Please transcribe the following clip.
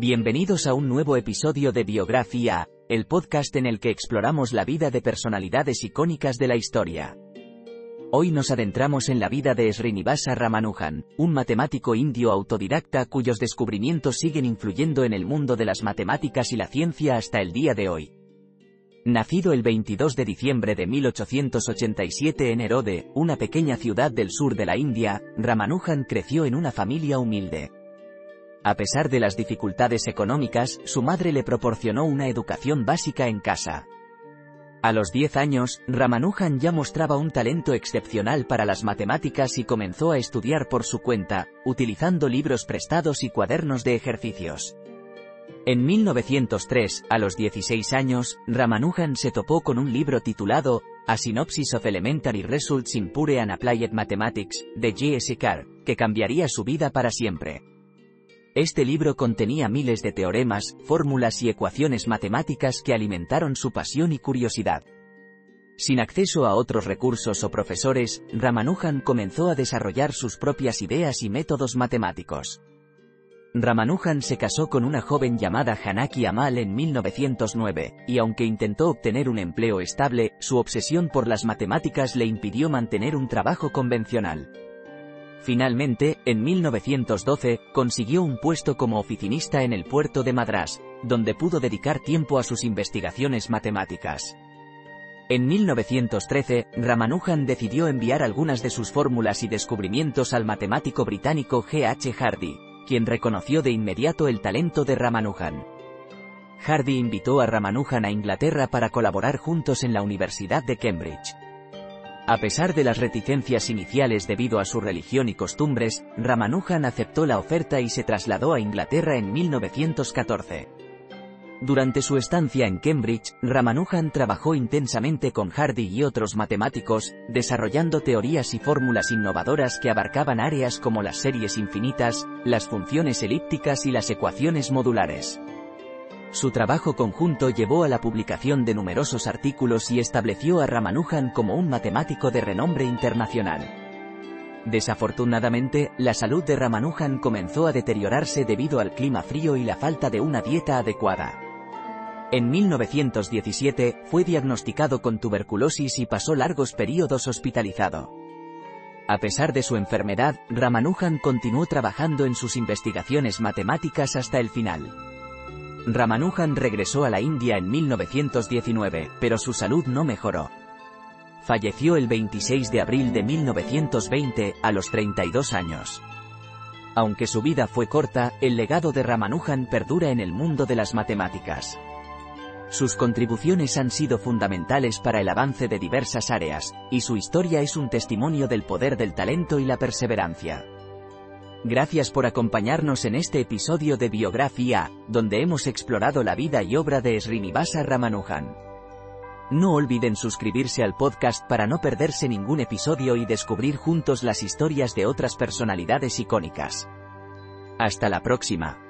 Bienvenidos a un nuevo episodio de Biografía, el podcast en el que exploramos la vida de personalidades icónicas de la historia. Hoy nos adentramos en la vida de Srinivasa Ramanujan, un matemático indio autodidacta cuyos descubrimientos siguen influyendo en el mundo de las matemáticas y la ciencia hasta el día de hoy. Nacido el 22 de diciembre de 1887 en Erode, una pequeña ciudad del sur de la India, Ramanujan creció en una familia humilde. A pesar de las dificultades económicas, su madre le proporcionó una educación básica en casa. A los 10 años, Ramanujan ya mostraba un talento excepcional para las matemáticas y comenzó a estudiar por su cuenta, utilizando libros prestados y cuadernos de ejercicios. En 1903, a los 16 años, Ramanujan se topó con un libro titulado A Synopsis of Elementary Results in Pure and Applied Mathematics, de J.S. Carr, que cambiaría su vida para siempre. Este libro contenía miles de teoremas, fórmulas y ecuaciones matemáticas que alimentaron su pasión y curiosidad. Sin acceso a otros recursos o profesores, Ramanujan comenzó a desarrollar sus propias ideas y métodos matemáticos. Ramanujan se casó con una joven llamada Hanaki Amal en 1909, y aunque intentó obtener un empleo estable, su obsesión por las matemáticas le impidió mantener un trabajo convencional. Finalmente, en 1912, consiguió un puesto como oficinista en el puerto de Madras, donde pudo dedicar tiempo a sus investigaciones matemáticas. En 1913, Ramanujan decidió enviar algunas de sus fórmulas y descubrimientos al matemático británico G. H. Hardy, quien reconoció de inmediato el talento de Ramanujan. Hardy invitó a Ramanujan a Inglaterra para colaborar juntos en la Universidad de Cambridge. A pesar de las reticencias iniciales debido a su religión y costumbres, Ramanujan aceptó la oferta y se trasladó a Inglaterra en 1914. Durante su estancia en Cambridge, Ramanujan trabajó intensamente con Hardy y otros matemáticos, desarrollando teorías y fórmulas innovadoras que abarcaban áreas como las series infinitas, las funciones elípticas y las ecuaciones modulares. Su trabajo conjunto llevó a la publicación de numerosos artículos y estableció a Ramanujan como un matemático de renombre internacional. Desafortunadamente, la salud de Ramanujan comenzó a deteriorarse debido al clima frío y la falta de una dieta adecuada. En 1917, fue diagnosticado con tuberculosis y pasó largos periodos hospitalizado. A pesar de su enfermedad, Ramanujan continuó trabajando en sus investigaciones matemáticas hasta el final. Ramanujan regresó a la India en 1919, pero su salud no mejoró. Falleció el 26 de abril de 1920, a los 32 años. Aunque su vida fue corta, el legado de Ramanujan perdura en el mundo de las matemáticas. Sus contribuciones han sido fundamentales para el avance de diversas áreas, y su historia es un testimonio del poder del talento y la perseverancia. Gracias por acompañarnos en este episodio de Biografía, donde hemos explorado la vida y obra de Srinivasa Ramanujan. No olviden suscribirse al podcast para no perderse ningún episodio y descubrir juntos las historias de otras personalidades icónicas. Hasta la próxima.